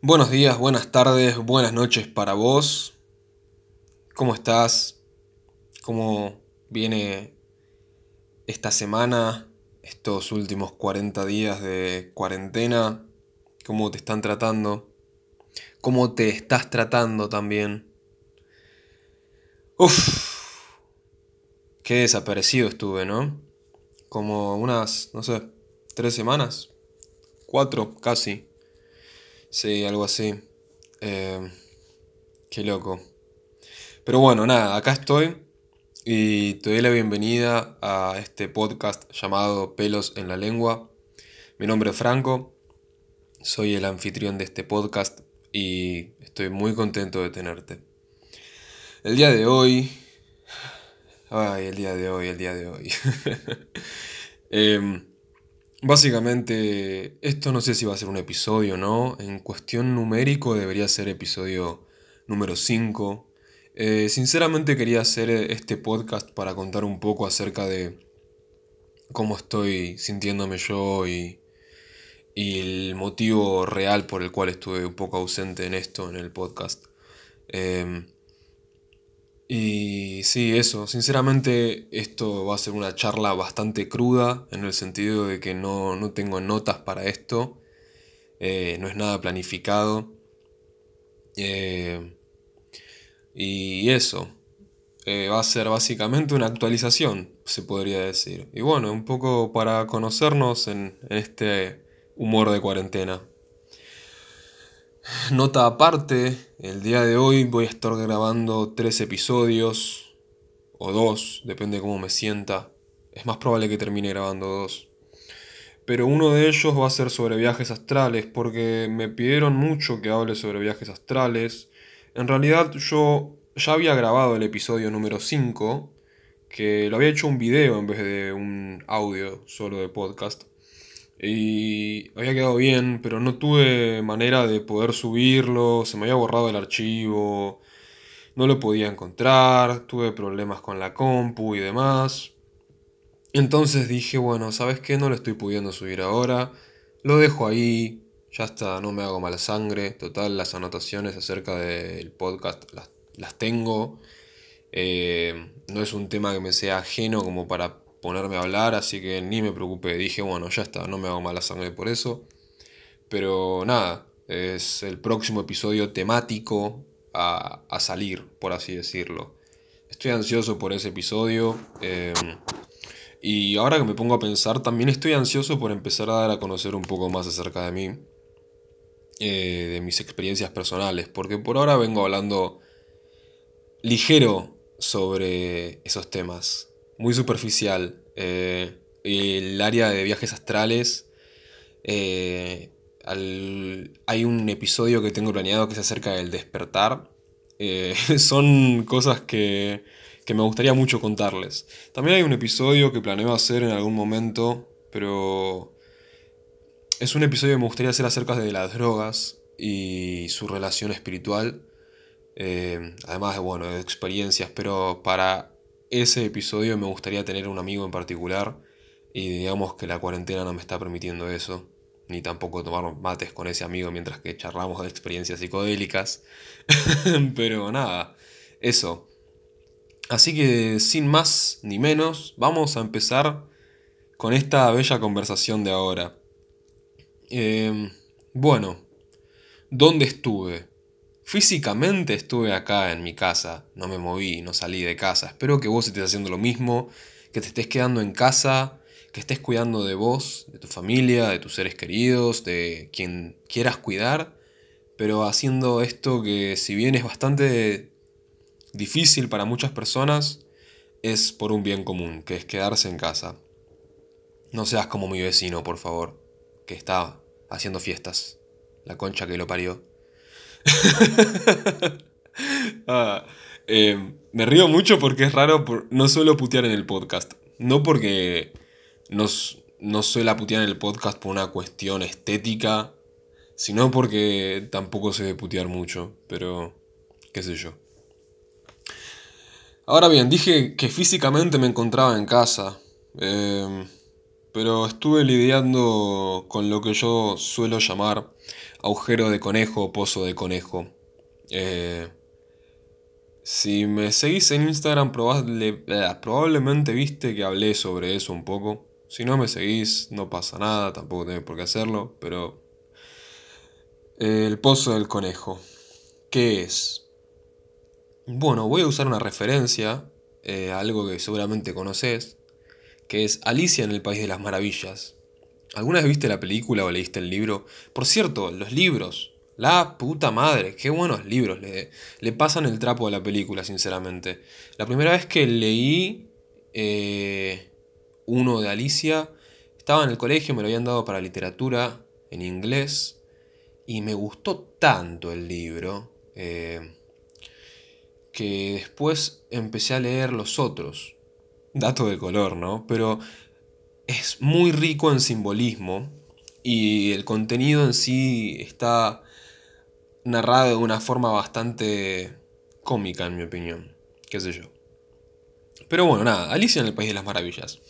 Buenos días, buenas tardes, buenas noches para vos. ¿Cómo estás? ¿Cómo viene esta semana, estos últimos 40 días de cuarentena? ¿Cómo te están tratando? ¿Cómo te estás tratando también? Uf, qué desaparecido estuve, ¿no? Como unas, no sé, tres semanas, cuatro casi. Sí, algo así. Eh, qué loco. Pero bueno, nada, acá estoy y te doy la bienvenida a este podcast llamado Pelos en la Lengua. Mi nombre es Franco, soy el anfitrión de este podcast y estoy muy contento de tenerte. El día de hoy... Ay, el día de hoy, el día de hoy. eh, Básicamente, esto no sé si va a ser un episodio, ¿no? En cuestión numérico debería ser episodio número 5. Eh, sinceramente quería hacer este podcast para contar un poco acerca de cómo estoy sintiéndome yo y, el motivo real por el cual estuve un poco ausente en esto, en el podcast. Em, y sí, eso, sinceramente esto va a ser una charla bastante cruda en el sentido de que no, tengo notas para esto, eh, no es nada planificado. Eh, y eso, eh, va a ser básicamente una actualización, se podría decir. Y bueno, un poco para conocernos en este humor de cuarentena. Nota aparte, el día de hoy voy a estar grabando tres episodios, o dos, depende de cómo me sienta. Es más probable que termine grabando dos. Pero uno de ellos va a ser sobre viajes astrales, porque me pidieron mucho que hable sobre viajes astrales. En realidad yo ya había grabado el episodio número 5, que lo había hecho un video en vez de un audio solo de podcast. Y había quedado bien, pero no tuve manera de poder subirlo, se me había borrado el archivo, no lo podía encontrar, tuve problemas con la compu y demás. Entonces dije, bueno, ¿sabes qué? No lo estoy pudiendo subir ahora, lo dejo ahí, ya está, no me hago mala sangre, total, las anotaciones acerca del podcast las, tengo. Eh, no es un tema que me sea ajeno como para ponerme a hablar, así que ni me preocupé. Dije, bueno, ya está, no me hago mala sangre por eso. Pero nada, es el próximo episodio temático a, salir, por así decirlo. Estoy ansioso por ese episodio. Em, y ahora que me pongo a pensar, también estoy ansioso por empezar a dar a conocer un poco más acerca de mí. Eh, de mis experiencias personales. Porque por ahora vengo hablando ligero sobre esos temas muy superficial. Eh, el área de viajes astrales. Eh, hay un episodio que tengo planeado que se acerca del despertar. Eh, son cosas que, que me gustaría mucho contarles. También hay un episodio que planeo hacer en algún momento, pero es un episodio que me gustaría hacer acerca de las drogas y su relación espiritual. además de, bueno, de experiencias, pero para ese episodio me gustaría tener un amigo en particular y digamos que la cuarentena no me está permitiendo eso, ni tampoco tomar mates con ese amigo mientras que charlamos de experiencias psicodélicas. Pero nada, eso. Así que sin más ni menos, vamos a empezar con esta bella conversación de ahora. Em, bueno, ¿dónde estuve? Físicamente estuve acá en mi casa, no me moví, no salí de casa. Espero que vos estés haciendo lo mismo, que te estés quedando en casa, que estés cuidando de vos, de tu familia, de tus seres queridos, de quien quieras cuidar, pero haciendo esto que si bien es bastante difícil para muchas personas, es por un bien común, que es quedarse en casa. No seas como mi vecino, por favor, que está haciendo fiestas. La concha que lo parió. Ah, eh, me río mucho porque es raro, no suelo putear en el podcast. No porque no, no suelo putear en el podcast por una cuestión estética, sino porque tampoco sé de putear mucho, pero qué sé yo. Ahora bien, dije que físicamente me encontraba en casa, em, pero estuve lidiando con lo que yo suelo llamar agujero de conejo pozo de conejo. Eh, si me seguís en Instagram, eh, probablemente viste que hablé sobre eso un poco. Si no me seguís, no pasa nada, tampoco tenés por qué hacerlo, pero... El pozo del conejo. ¿Qué es? Bueno, voy a usar una referencia, eh, algo que seguramente conoces, que es Alicia en el País de las Maravillas. ¿Alguna vez viste la película o leíste el libro? Por cierto, los libros. La puta madre, qué buenos libros. Le, pasan el trapo a la película, sinceramente. La primera vez que leí eh, uno de Alicia, estaba en el colegio, me lo habían dado para literatura en inglés. Y me gustó tanto el libro. Eh, que después empecé a leer los otros. Dato de color, ¿no? Pero es muy rico en simbolismo y el contenido en sí está narrado de una forma bastante cómica, en mi opinión. Qué sé yo. Pero bueno, nada, Alicia en el País de las Maravillas.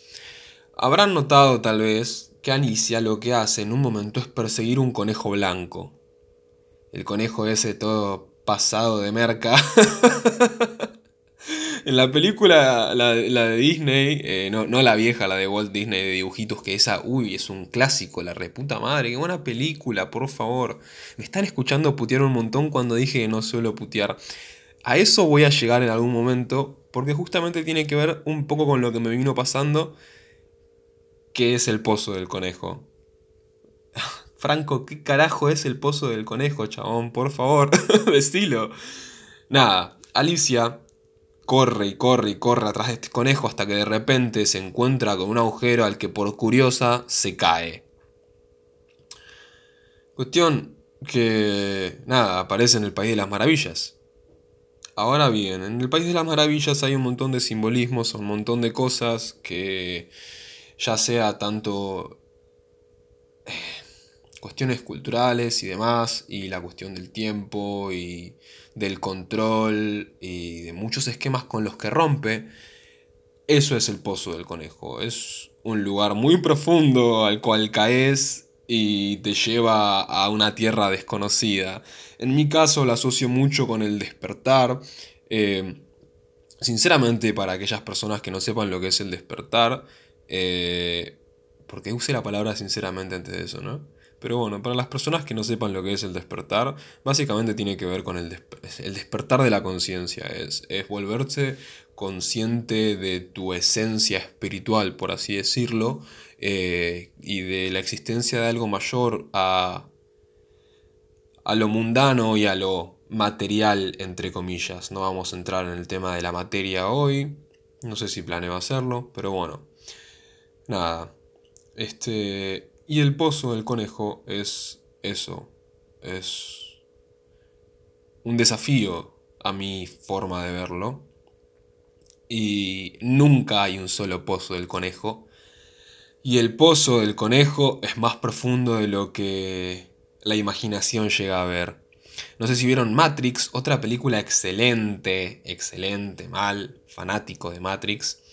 Habrán notado tal vez que Alicia lo que hace en un momento es perseguir un conejo blanco. El conejo ese todo pasado de merca. en la película, la, de Disney, eh, no, la vieja, la de Walt Disney de dibujitos, que esa, uy, es un clásico, la reputa madre, qué buena película, por favor. Me están escuchando putear un montón cuando dije que no suelo putear. A eso voy a llegar en algún momento, porque justamente tiene que ver un poco con lo que me vino pasando, que es el pozo del conejo. Franco, ¿qué carajo es el pozo del conejo, chabón? Por favor, estilo. Nada, Alicia corre y corre y corre atrás de este conejo hasta que de repente se encuentra con un agujero al que por curiosa se cae. Cuestión que, nada, aparece en el País de las Maravillas. Ahora bien, en el País de las Maravillas hay un montón de simbolismos, un montón de cosas que ya sea tanto cuestiones culturales y demás, y la cuestión del tiempo y del control y de muchos esquemas con los que rompe, eso es el pozo del conejo. Es un lugar muy profundo al cual caes y te lleva a una tierra desconocida. En mi caso lo asocio mucho con el despertar. Eh, sinceramente, para aquellas personas que no sepan lo que es el despertar, eh, porque use la palabra sinceramente antes de eso, ¿no? Pero bueno, para las personas que no sepan lo que es el despertar, básicamente tiene que ver con el, despertar de la conciencia. Es, es volverse consciente de tu esencia espiritual, por así decirlo, eh, y de la existencia de algo mayor a, a lo mundano y a lo material, entre comillas. No vamos a entrar en el tema de la materia hoy, no sé si planeo hacerlo, pero bueno, nada. Este, y el pozo del conejo es eso, es un desafío a mi forma de verlo. Y nunca hay un solo pozo del conejo. Y el pozo del conejo es más profundo de lo que la imaginación llega a ver. No sé si vieron Matrix, otra película excelente, excelente, mal, fanático de Matrix.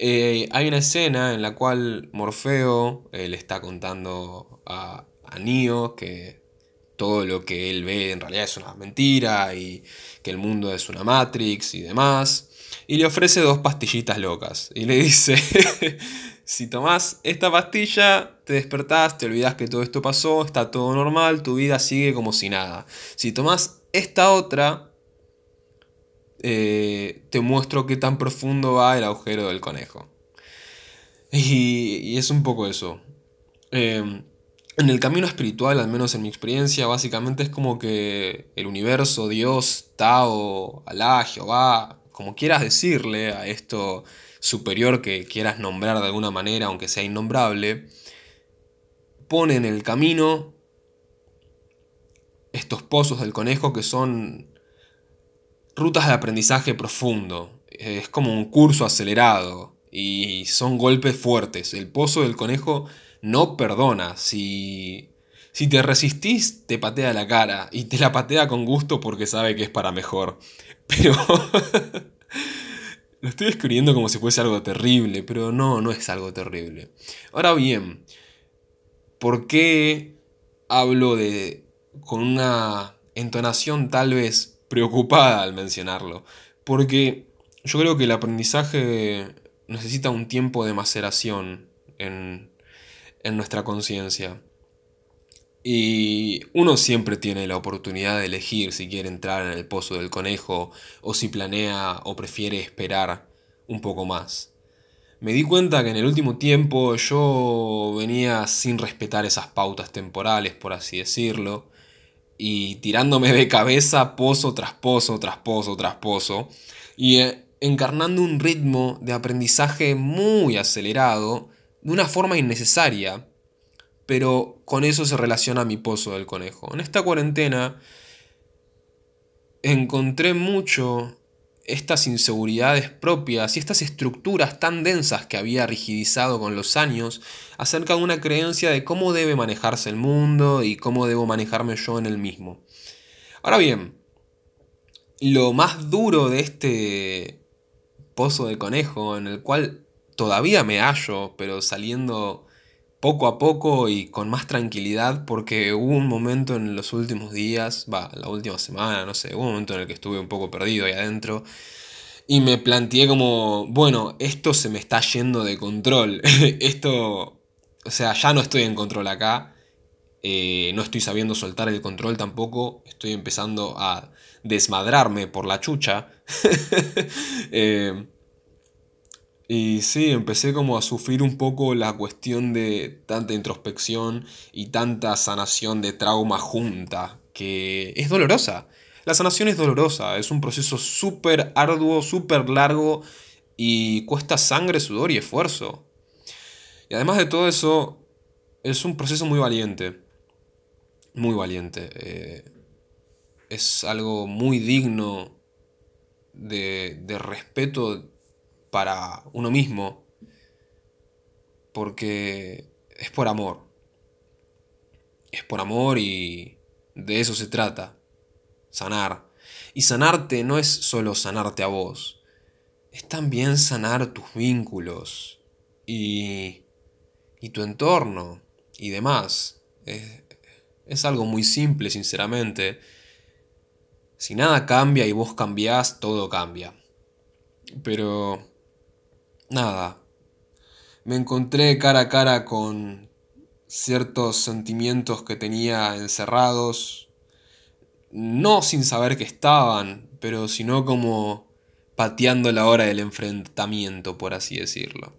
Eh, hay una escena en la cual Morfeo eh, le está contando a, a Neo que todo lo que él ve en realidad es una mentira y que el mundo es una Matrix y demás. Y le ofrece dos pastillitas locas. Y le dice, si tomás esta pastilla, te despertás, te olvidás que todo esto pasó, está todo normal, tu vida sigue como si nada. Si tomás esta otra, eh, te muestro qué tan profundo va el agujero del conejo. Y, es un poco eso. Em, en el camino espiritual, al menos en mi experiencia, básicamente es como que el universo, Dios, Tao, Alá, Jehová, como quieras decirle a esto superior que quieras nombrar de alguna manera, aunque sea innombrable, pone en el camino estos pozos del conejo que son rutas de aprendizaje profundo. Es como un curso acelerado y son golpes fuertes. El pozo del conejo no perdona. Si, si te resistís, te patea la cara y te la patea con gusto porque sabe que es para mejor. Pero Lo estoy escribiendo como si fuese algo terrible, pero no, no es algo terrible. Ahora bien, ¿por qué hablo de con una entonación tal vez preocupada al mencionarlo? Porque yo creo que el aprendizaje necesita un tiempo de maceración en, en nuestra conciencia. Y uno siempre tiene la oportunidad de elegir si quiere entrar en el pozo del conejo o si planea o prefiere esperar un poco más. Me di cuenta que en el último tiempo yo venía sin respetar esas pautas temporales, por así decirlo, y tirándome de cabeza pozo tras pozo, tras pozo, tras pozo, y eh, encarnando un ritmo de aprendizaje muy acelerado, de una forma innecesaria, pero con eso se relaciona mi pozo del conejo. En esta cuarentena encontré mucho estas inseguridades propias y estas estructuras tan densas que había rigidizado con los años acerca de una creencia de cómo debe manejarse el mundo y cómo debo manejarme yo en el mismo. Ahora bien, lo más duro de este pozo de conejo en el cual todavía me hallo, pero saliendo poco a poco y con más tranquilidad porque hubo un momento en los últimos días, va, la última semana, no sé, hubo un momento en el que estuve un poco perdido ahí adentro y me planteé como, bueno, esto se me está yendo de control, esto, o sea, ya no estoy en control acá, eh, no estoy sabiendo soltar el control tampoco, estoy empezando a desmadrarme por la chucha. eh, y sí, empecé como a sufrir un poco la cuestión de tanta introspección y tanta sanación de trauma junta, que es dolorosa. La sanación es dolorosa, es un proceso súper arduo, súper largo y cuesta sangre, sudor y esfuerzo. Y además de todo eso, es un proceso muy valiente. Muy valiente. Eh, es algo muy digno de, de respeto para uno mismo, porque es por amor. Es por amor y de eso se trata, sanar. Y sanarte no es solo sanarte a vos, es también sanar tus vínculos y, y tu entorno y demás. Es, es algo muy simple, sinceramente. Si nada cambia y vos cambiás, todo cambia. Pero nada, me encontré cara a cara con ciertos sentimientos que tenía encerrados, no sin saber que estaban, pero sino como pateando la hora del enfrentamiento, por así decirlo.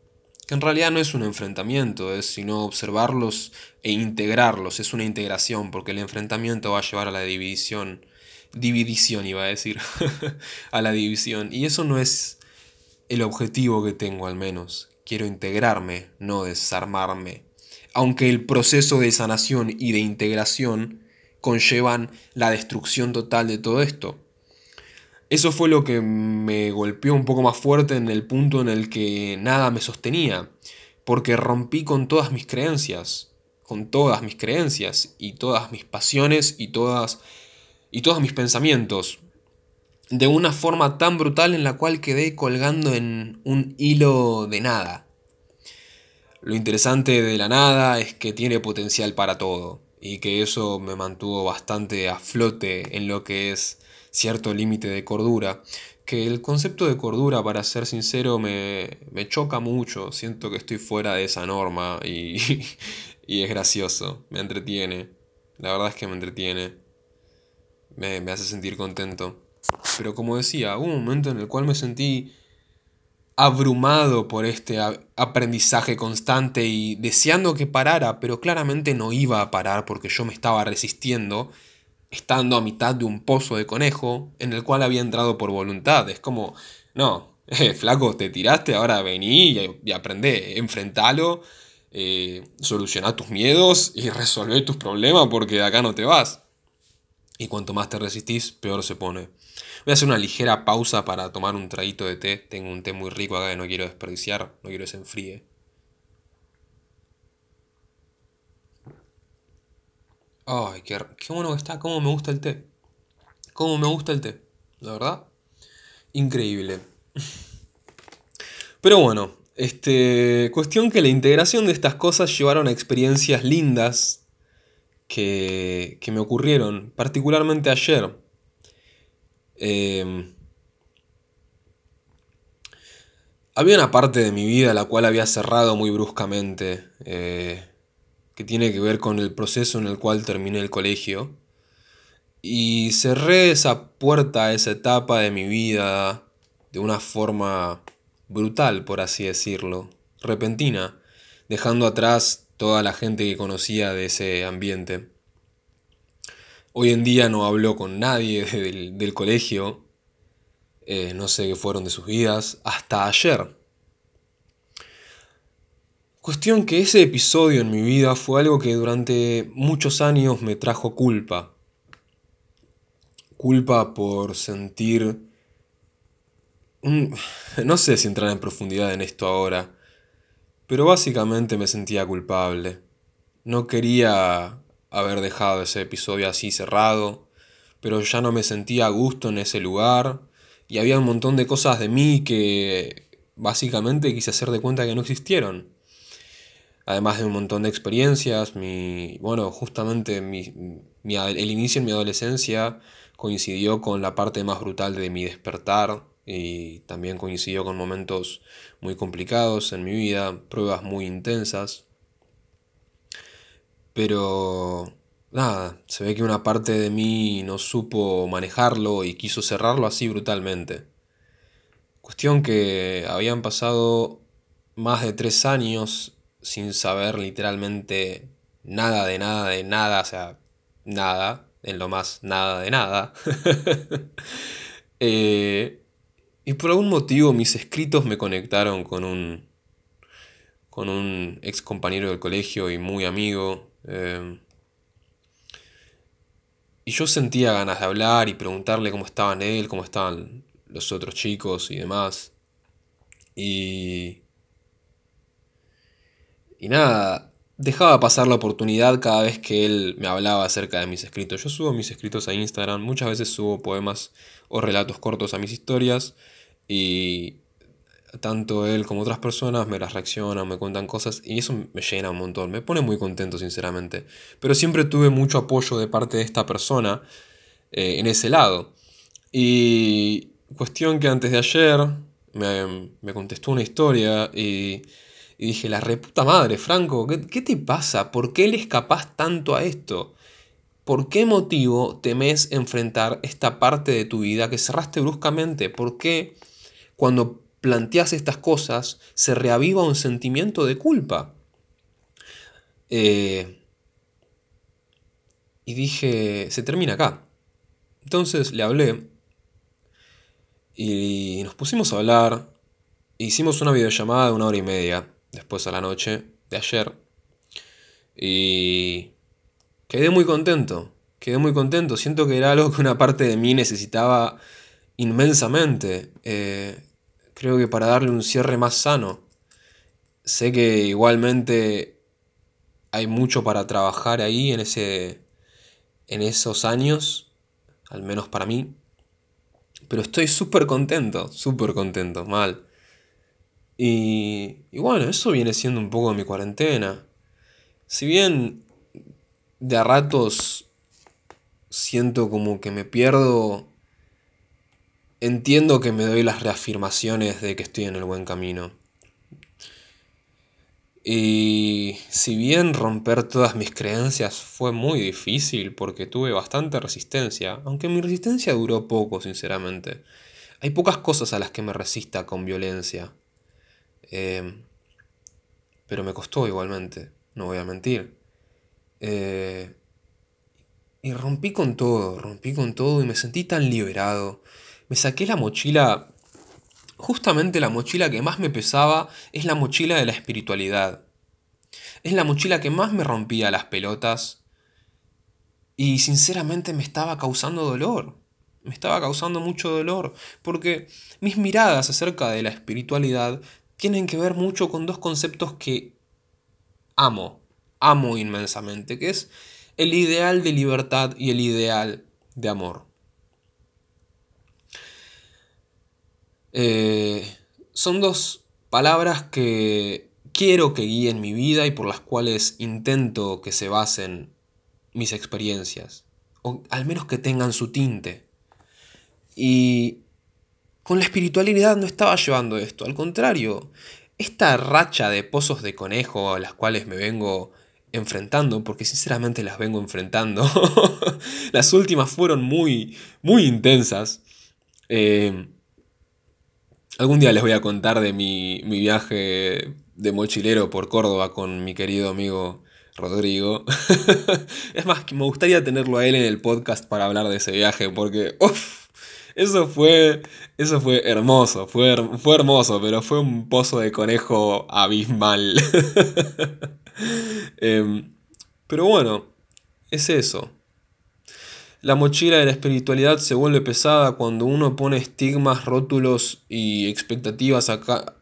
Que en realidad no es un enfrentamiento, es sino observarlos e integrarlos, es una integración, porque el enfrentamiento va a llevar a la división, dividición iba a decir, a la división, y eso no es el objetivo que tengo al menos. Quiero integrarme, no desarmarme. Aunque el proceso de sanación y de integración conllevan la destrucción total de todo esto. Eso fue lo que me golpeó un poco más fuerte en el punto en el que nada me sostenía, porque rompí con todas mis creencias, con todas mis creencias y todas mis pasiones y todas y todos mis pensamientos de una forma tan brutal en la cual quedé colgando en un hilo de nada. Lo interesante de la nada es que tiene potencial para todo y que eso me mantuvo bastante a flote en lo que es cierto límite de cordura, que el concepto de cordura, para ser sincero, me, choca mucho, siento que estoy fuera de esa norma y, y es gracioso, me entretiene, la verdad es que me entretiene, me, me hace sentir contento. Pero como decía, hubo un momento en el cual me sentí abrumado por este aprendizaje constante y deseando que parara, pero claramente no iba a parar porque yo me estaba resistiendo, estando a mitad de un pozo de conejo en el cual había entrado por voluntad. Es como, no, eh, flaco, te tiraste, ahora vení y, y aprendé, enfrentalo, eh, soluciona tus miedos y resolver tus problemas porque de acá no te vas. Y cuanto más te resistís, peor se pone. Voy a hacer una ligera pausa para tomar un traguito de té. Tengo un té muy rico acá que no quiero desperdiciar, no quiero que se enfríe. Ay, qué, qué bueno que está, cómo me gusta el té. Cómo me gusta el té, la verdad. Increíble. Pero bueno, este, cuestión que la integración de estas cosas llevaron a experiencias lindas que, que me ocurrieron, particularmente ayer. Em, había una parte de mi vida la cual había cerrado muy bruscamente, eh, que tiene que ver con el proceso en el cual terminé el colegio. Y cerré esa puerta, esa etapa de mi vida de una forma brutal, por así decirlo, repentina, dejando atrás toda la gente que conocía de ese ambiente. Hoy en día no hablo con nadie del, colegio, eh, no sé qué fueron de sus vidas, hasta ayer. Cuestión que ese episodio en mi vida fue algo que durante muchos años me trajo culpa. Culpa por sentir no sé si entrar en profundidad en esto ahora, pero básicamente me sentía culpable. No quería haber dejado ese episodio así cerrado, pero ya no me sentía a gusto en ese lugar y había un montón de cosas de mí que básicamente quise hacer de cuenta que no existieron. Además de un montón de experiencias, mi, bueno, justamente mi, el inicio en mi adolescencia coincidió con la parte más brutal de mi despertar, y también coincidió con momentos muy complicados en mi vida, pruebas muy intensas. Pero nada, se ve que una parte de mí no supo manejarlo y quiso cerrarlo así brutalmente. Cuestión que habían pasado más de tres años sin saber literalmente nada de nada de nada, o sea, nada, en lo más nada de nada. eh, y por algún motivo mis escritos me conectaron con un, con un ex compañero del colegio y muy amigo. Em, y yo sentía ganas de hablar y preguntarle cómo estaban él, cómo estaban los otros chicos y demás. Y... Y nada, dejaba pasar la oportunidad cada vez que él me hablaba acerca de mis escritos. Yo subo mis escritos a Instagram, muchas veces subo poemas o relatos cortos a mis historias. Y tanto él como otras personas me las reaccionan, me cuentan cosas y eso me llena un montón, me pone muy contento sinceramente. Pero siempre tuve mucho apoyo de parte de esta persona eh, en ese lado. Y cuestión que antes de ayer me, contestó una historia y, dije, la reputa madre, Franco, ¿qué, ¿qué, te pasa? ¿Por qué le escapas tanto a esto? ¿Por qué motivo temes enfrentar esta parte de tu vida que cerraste bruscamente? ¿Por qué? cuando planteas estas cosas, se reaviva un sentimiento de culpa. Eh, y dije, se termina acá. Entonces le hablé y nos pusimos a hablar. Hicimos una videollamada de una hora y media después a la noche de ayer. Y quedé muy contento. Quedé muy contento. Siento que era algo que una parte de mí necesitaba inmensamente. Eh, creo que para darle un cierre más sano. Sé que igualmente hay mucho para trabajar ahí en, ese, en esos años, al menos para mí. Pero estoy súper contento, súper contento, mal. Y, y bueno, eso viene siendo un poco mi cuarentena. Si bien de a ratos siento como que me pierdo entiendo que me doy las reafirmaciones de que estoy en el buen camino. Y si bien romper todas mis creencias fue muy difícil porque tuve bastante resistencia, aunque mi resistencia duró poco, sinceramente. Hay pocas cosas a las que me resista con violencia. Em, pero me costó igualmente, no voy a mentir. Eh, y rompí con todo, rompí con todo y me sentí tan liberado me saqué la mochila, justamente la mochila que más me pesaba es la mochila de la espiritualidad. Es la mochila que más me rompía las pelotas y sinceramente me estaba causando dolor. Me estaba causando mucho dolor porque mis miradas acerca de la espiritualidad tienen que ver mucho con dos conceptos que amo, amo inmensamente, que es el ideal de libertad y el ideal de amor. Eh, son dos Palabras que quiero que guíen mi vida y por las cuales intento que se basen mis experiencias, o al menos que tengan su tinte. Y con la espiritualidad no estaba llevando esto, al contrario, esta racha de pozos de conejo a las cuales me vengo enfrentando, porque sinceramente las vengo enfrentando, las últimas fueron muy, muy intensas. Eh, algún día les voy a contar de mi, mi viaje de mochilero por Córdoba con mi querido amigo Rodrigo. es más, me gustaría tenerlo a él en el podcast para hablar de ese viaje, porque eso fue, eso fue hermoso, fue, fue hermoso, pero fue un pozo de conejo abismal. Em, pero bueno, es eso. La mochila de la espiritualidad se vuelve pesada cuando uno pone estigmas, rótulos y expectativas acá,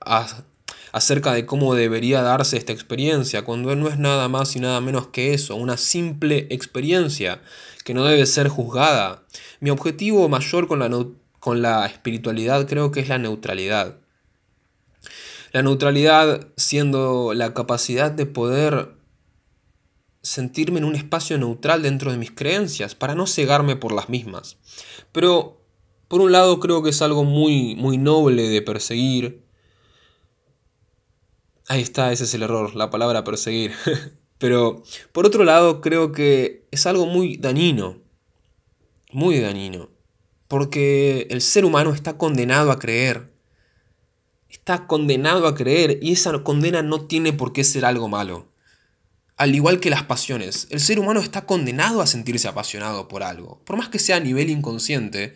acerca de cómo debería darse esta experiencia, cuando no es nada más y nada menos que eso, una simple experiencia que no debe ser juzgada. Mi objetivo mayor con la, con la espiritualidad creo que es la neutralidad. La neutralidad siendo la capacidad de poder sentirme en un espacio neutral dentro de mis creencias, para no cegarme por las mismas. Pero, por un lado, creo que es algo muy, muy noble de perseguir, Ahí está, ese es el error, la palabra perseguir. Pero por otro lado, creo que es algo muy dañino. Muy dañino. Porque el ser humano está condenado a creer. Está condenado a creer y esa condena no tiene por qué ser algo malo. Al igual que las pasiones, el ser humano está condenado a sentirse apasionado por algo. Por más que sea a nivel inconsciente,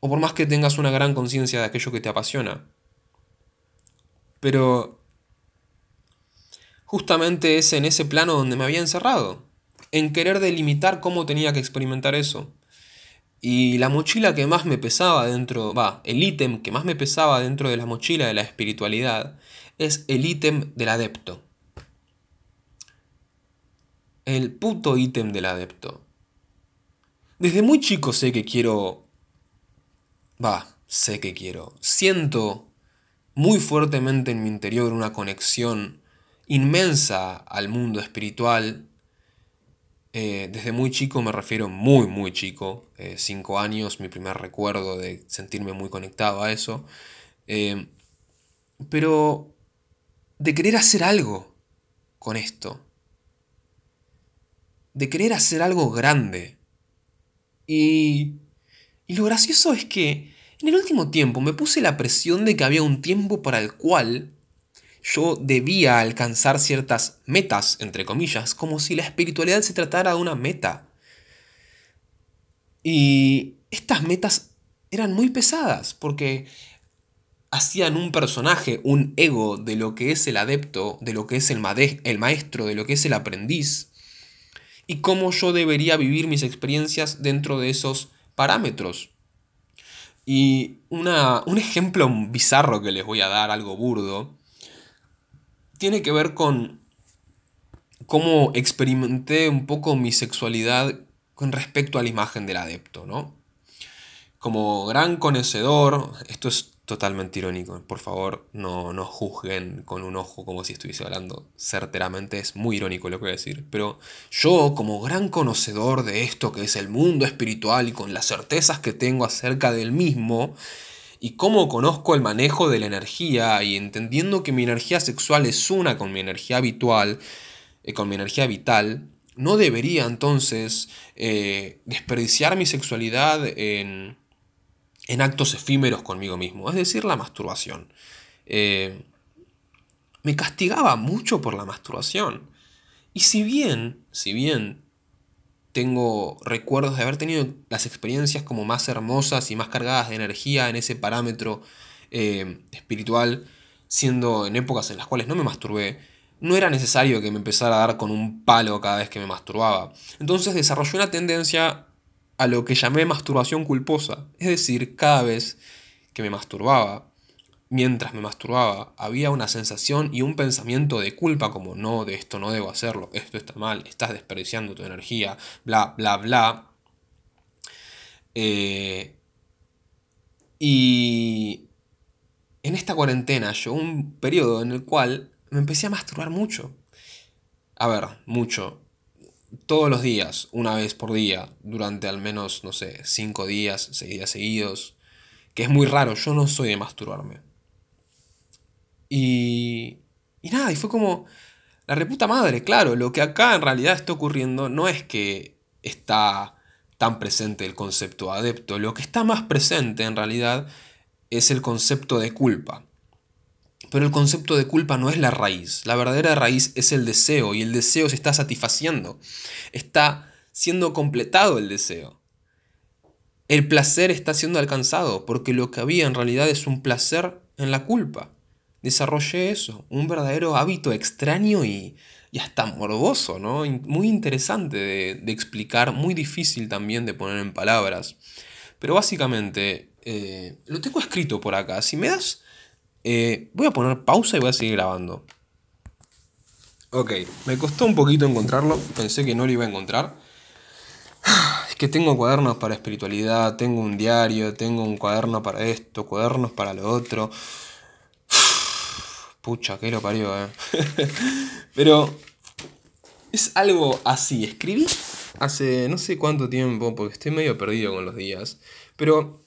o por más que tengas una gran conciencia de aquello que te apasiona. Pero justamente es en ese plano donde me había encerrado, en querer delimitar cómo tenía que experimentar eso. Y la mochila que más me pesaba dentro, va, el ítem que más me pesaba dentro de la mochila de la espiritualidad es el ítem del adepto. El puto ítem del adepto. Desde muy chico sé que quiero... Va, sé que quiero. Siento muy fuertemente en mi interior una conexión inmensa al mundo espiritual. Eh, desde muy chico, me refiero muy, muy chico, eh, cinco años, mi primer recuerdo de sentirme muy conectado a eso. Eh, pero de querer hacer algo con esto. De querer hacer algo grande. Y, y lo gracioso es que en el último tiempo me puse la presión de que había un tiempo para el cual yo debía alcanzar ciertas metas, entre comillas, como si la espiritualidad se tratara de una meta. Y estas metas eran muy pesadas, porque hacían un personaje, un ego de lo que es el adepto, de lo que es el, el maestro, de lo que es el aprendiz, y cómo yo debería vivir mis experiencias dentro de esos parámetros. Y una, un ejemplo bizarro que les voy a dar, algo burdo, tiene que ver con cómo experimenté un poco mi sexualidad con respecto a la imagen del adepto, ¿no? Como gran conocedor, esto es totalmente irónico, por favor no, no juzguen con un ojo como si estuviese hablando certeramente, es muy irónico lo que voy a decir, pero yo como gran conocedor de esto que es el mundo espiritual y con las certezas que tengo acerca del mismo, y cómo conozco el manejo de la energía y entendiendo que mi energía sexual es una con mi energía habitual, eh, con mi energía vital, no debería entonces eh, desperdiciar mi sexualidad en, en, actos efímeros conmigo mismo, es decir, la masturbación. Eh, me castigaba mucho por la masturbación. Y si bien, si bien tengo recuerdos de haber tenido las experiencias como más hermosas y más cargadas de energía en ese parámetro eh, espiritual, siendo en épocas en las cuales no me masturbé, no era necesario que me empezara a dar con un palo cada vez que me masturbaba. Entonces desarrollé una tendencia a lo que llamé masturbación culposa, es decir, cada vez que me masturbaba, mientras me masturbaba, había una sensación y un pensamiento de culpa como no, de esto no debo hacerlo, esto está mal, estás desperdiciando tu energía, bla, bla, bla. Eh, y en esta cuarentena llegó un periodo en el cual me empecé a masturbar mucho. A ver, mucho. Todos los días, una vez por día, durante al menos, no sé, cinco días, seis días seguidos. Que es muy raro, yo no soy de masturbarme. Y... Y nada, y fue como... La reputa madre, claro, lo que acá en realidad está ocurriendo no es que está tan presente el concepto adepto, lo que está más presente en realidad es el concepto de culpa. Pero el concepto de culpa no es la raíz, la verdadera raíz es el deseo y el deseo se está satisfaciendo, está siendo completado el deseo. El placer está siendo alcanzado porque lo que había en realidad es un placer en la culpa desarrollé eso, un verdadero hábito extraño y, hasta morboso, ¿no? Muy interesante de, explicar, muy difícil también de poner en palabras. Pero básicamente, eh, lo tengo escrito por acá. Si me das, eh, voy a poner pausa y voy a seguir grabando. Ok, me costó un poquito encontrarlo, pensé que no lo iba a encontrar. Es que tengo cuadernos para espiritualidad, tengo un diario, tengo un cuaderno para esto, cuadernos para lo otro. Pucha, que lo parió, eh. Pero es algo así. Escribí hace no sé cuánto tiempo, porque estoy medio perdido con los días. Pero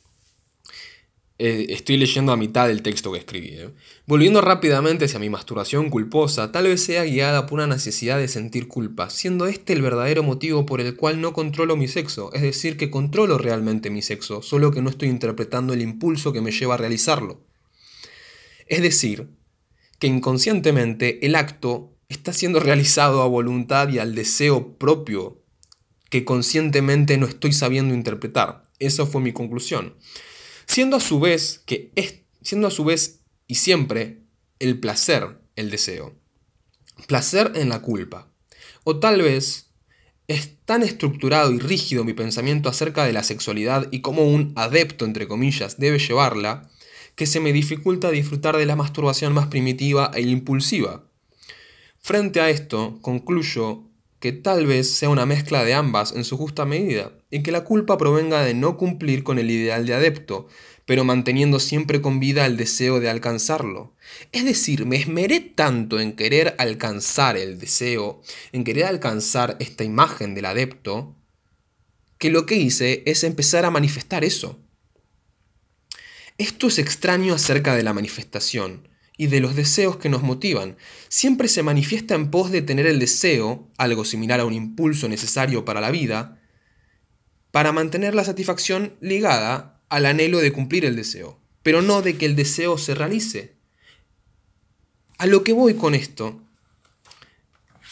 eh, estoy leyendo a mitad del texto que escribí. Eh. Volviendo rápidamente hacia mi masturbación culposa, tal vez sea guiada por una necesidad de sentir culpa, siendo este el verdadero motivo por el cual no controlo mi sexo, es decir, que controlo realmente mi sexo, solo que no estoy interpretando el impulso que me lleva a realizarlo. Es decir, que inconscientemente el acto está siendo realizado a voluntad y al deseo propio que conscientemente no estoy sabiendo interpretar. Esa fue mi conclusión. Siendo a su vez que es, siendo a su vez y siempre el placer el deseo. Placer en la culpa. O tal vez es tan estructurado y rígido mi pensamiento acerca de la sexualidad y cómo un adepto, entre comillas, debe llevarla, que se me dificulta disfrutar de la masturbación más primitiva e impulsiva. Frente a esto, concluyo que tal vez sea una mezcla de ambas en su justa medida, y que la culpa provenga de no cumplir con el ideal de adepto, pero manteniendo siempre con vida el deseo de alcanzarlo. Es decir, me esmeré tanto en querer alcanzar el deseo, en querer alcanzar esta imagen del adepto, que lo que hice es empezar a manifestar eso. Esto es extraño acerca de la manifestación y de los deseos que nos motivan. Siempre se manifiesta en pos de tener el deseo, algo similar a un impulso necesario para la vida, para mantener la satisfacción ligada al anhelo de cumplir el deseo, pero no de que el deseo se realice. A lo que voy con esto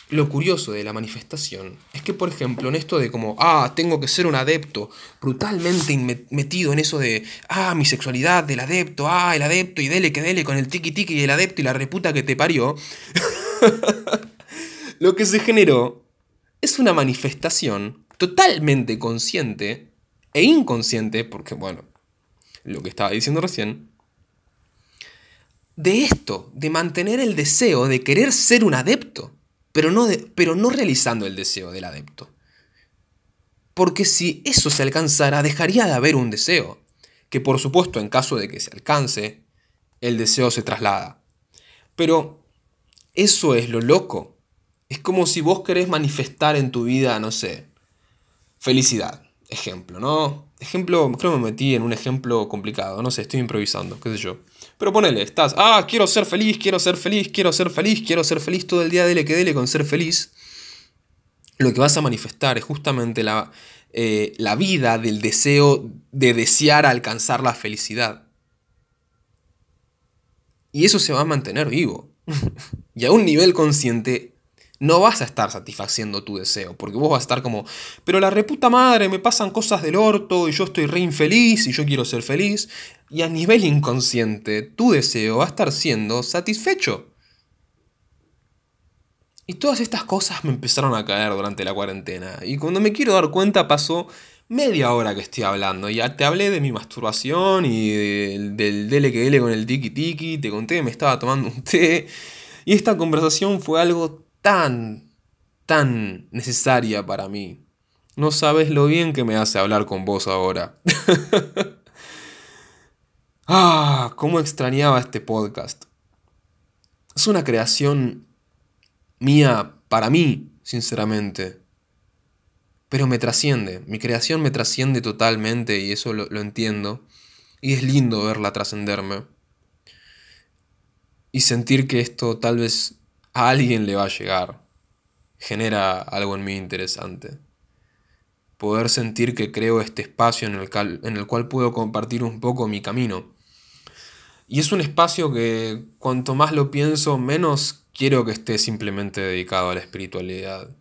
lo curioso de la manifestación es que, por ejemplo, en esto de como, ah, tengo que ser un adepto, brutalmente metido en eso de, ah, mi sexualidad del adepto, ah, el adepto y dele que dele con el tiki tiki y el adepto y la reputa que te parió, lo que se generó es una manifestación totalmente consciente e inconsciente, porque bueno, lo que estaba diciendo recién, de esto, de mantener el deseo de querer ser un adepto pero no, pero no realizando el deseo del adepto. Porque si eso se alcanzara, dejaría de haber un deseo, que por supuesto en caso de que se alcance, el deseo se traslada. Pero eso es lo loco. Es como si vos querés manifestar en tu vida, no sé, felicidad, ejemplo, ¿no? Ejemplo, creo que me metí en un ejemplo complicado, no sé, estoy improvisando, qué sé yo. Pero ponele, estás, ah, quiero ser feliz, quiero ser feliz, quiero ser feliz, quiero ser feliz todo el día, dele que dele con ser feliz. Lo que vas a manifestar es justamente la, eh, la vida del deseo de desear alcanzar la felicidad. Y eso se va a mantener vivo. y a un nivel consciente no vas a estar satisfaciendo tu deseo, porque vos vas a estar como, pero la reputa madre, me pasan cosas del orto y yo estoy re infeliz y yo quiero ser feliz. Y a nivel inconsciente, tu deseo va a estar siendo satisfecho. Y todas estas cosas me empezaron a caer durante la cuarentena. Y cuando me quiero dar cuenta pasó media hora que estoy hablando. Ya te hablé de mi masturbación y del, del dele que dele con el tiki tiki. Te conté que me estaba tomando un té. Y esta conversación fue algo tan, tan necesaria para mí. No sabes lo bien que me hace hablar con vos ahora. Ah, cómo extrañaba este podcast. Es una creación mía para mí, sinceramente. Pero me trasciende, mi creación me trasciende totalmente y eso lo, lo entiendo. Y es lindo verla trascenderme. Y sentir que esto tal vez a alguien le va a llegar. Genera algo en mí interesante. Poder sentir que creo este espacio en el, en el cual puedo compartir un poco mi camino. Y es un espacio que cuanto más lo pienso, menos quiero que esté simplemente dedicado a la espiritualidad.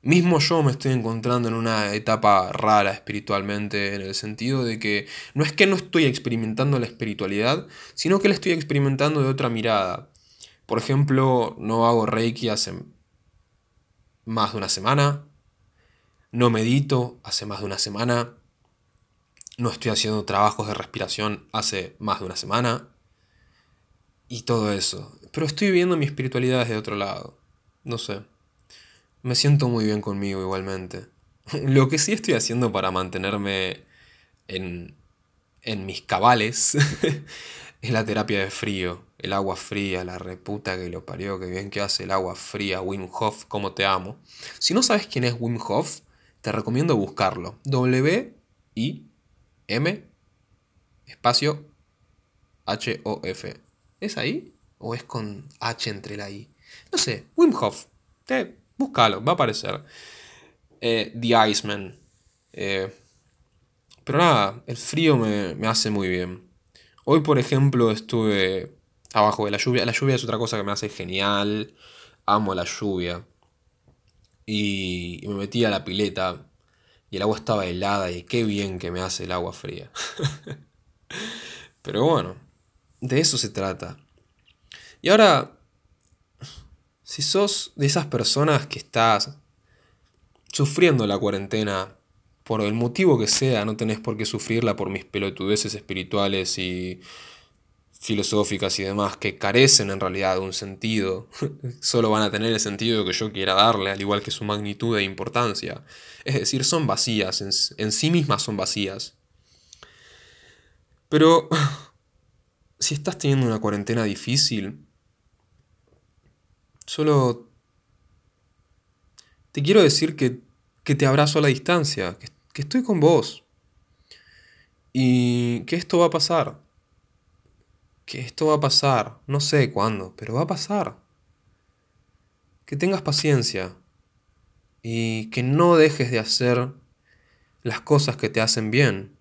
Mismo yo me estoy encontrando en una etapa rara espiritualmente, en el sentido de que no es que no estoy experimentando la espiritualidad, sino que la estoy experimentando de otra mirada. Por ejemplo, no hago reiki hace más de una semana, no medito hace más de una semana, no estoy haciendo trabajos de respiración hace más de una semana, y todo eso. Pero estoy viviendo mi espiritualidad desde otro lado, no sé. Me siento muy bien conmigo igualmente. Lo que sí estoy haciendo para mantenerme en, en mis cabales es la terapia de frío. El agua fría, la reputa que lo parió, que bien que hace el agua fría, Wim Hof, como te amo. Si no sabes quién es Wim Hof, te recomiendo buscarlo. W-I-M espacio H-O-F. ¿Es ahí? ¿O es con H entre la I? No sé, Wim Hof. Te Búscalo, va a aparecer. Eh, The Iceman. Eh, pero nada, el frío me, hace muy bien. Hoy, por ejemplo, estuve abajo de la lluvia. La lluvia es otra cosa que me hace genial. Amo la lluvia. Y, y me metí a la pileta. Y el agua estaba helada. Y qué bien que me hace el agua fría. Pero bueno, de eso se trata. Y ahora si sos de esas personas que estás sufriendo la cuarentena, por el motivo que sea, no tenés por qué sufrirla por mis pelotudeces espirituales y filosóficas y demás, que carecen en realidad de un sentido, solo van a tener el sentido que yo quiera darle, al igual que su magnitud e importancia. Es decir, son vacías, en, en sí mismas son vacías. Pero si estás teniendo una cuarentena difícil, Solo te quiero decir que, te abrazo a la distancia, que, que estoy con vos. Y que esto va a pasar. Que esto va a pasar. No sé cuándo, pero va a pasar. Que tengas paciencia. Y que no dejes de hacer las cosas que te hacen bien.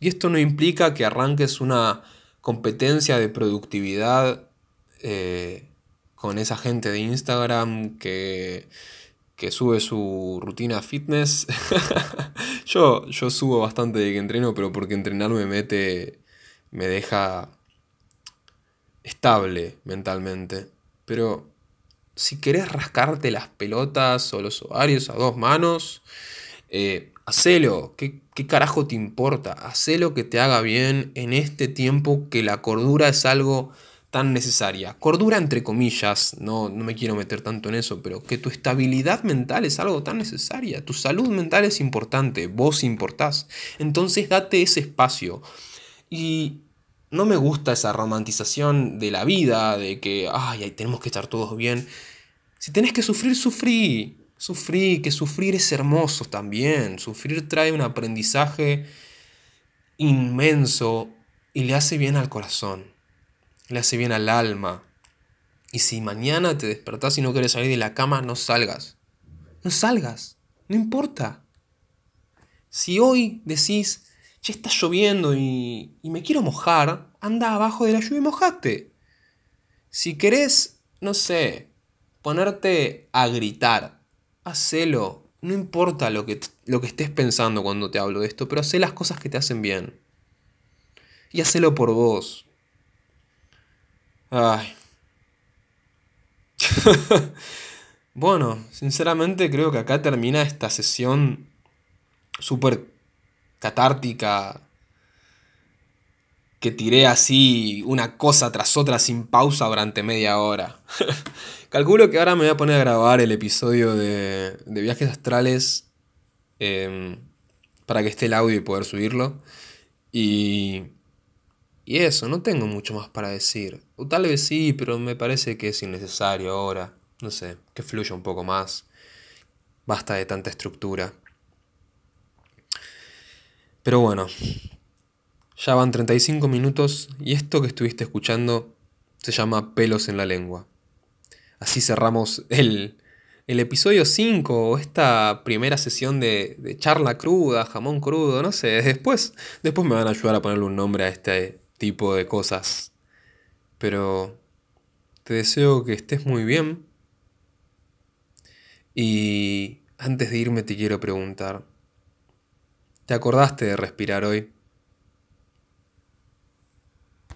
Y esto no implica que arranques una competencia de productividad eh, con esa gente de Instagram que, que sube su rutina fitness. yo, yo subo bastante de que entreno, pero porque entrenar me mete, me deja estable mentalmente. Pero si querés rascarte las pelotas o los ovarios a dos manos, eh, hacelo. ¿Qué, ¿Qué carajo te importa? Hacelo que te haga bien en este tiempo que la cordura es algo tan necesaria. Cordura entre comillas, no, no me quiero meter tanto en eso, pero que tu estabilidad mental es algo tan necesaria. Tu salud mental es importante, vos importás. Entonces date ese espacio. Y no me gusta esa romantización de la vida, de que, ay, tenemos que estar todos bien. Si tenés que sufrir, sufrí. Sufrí, que sufrir es hermoso también. Sufrir trae un aprendizaje inmenso y le hace bien al corazón le hace bien al alma. Y si mañana te despertás y no quieres salir de la cama, no salgas. No salgas, no importa. Si hoy decís, ya está lloviendo y, y me quiero mojar, anda abajo de la lluvia y mojate. Si querés, no sé, ponerte a gritar, hacelo. No importa lo que, lo que estés pensando cuando te hablo de esto, pero hacé las cosas que te hacen bien. Y hacelo por vos. Ay. bueno, sinceramente creo que acá termina esta sesión súper catártica que tiré así una cosa tras otra sin pausa durante media hora. Calculo que ahora me voy a poner a grabar el episodio de, viajes astrales em, para que esté el audio y poder subirlo. Y Y eso, no tengo mucho más para decir. O tal vez sí, pero me parece que es innecesario ahora. No sé, que fluya un poco más. Basta de tanta estructura. Pero bueno, ya van 35 minutos y esto que estuviste escuchando se llama Pelos en la lengua. Así cerramos el, el episodio 5 o esta primera sesión de, de, charla cruda, jamón crudo, no sé. Después, después me van a ayudar a ponerle un nombre a este tipo de cosas. Pero te deseo que estés muy bien. Y antes de irme te quiero preguntar, ¿te acordaste de respirar hoy?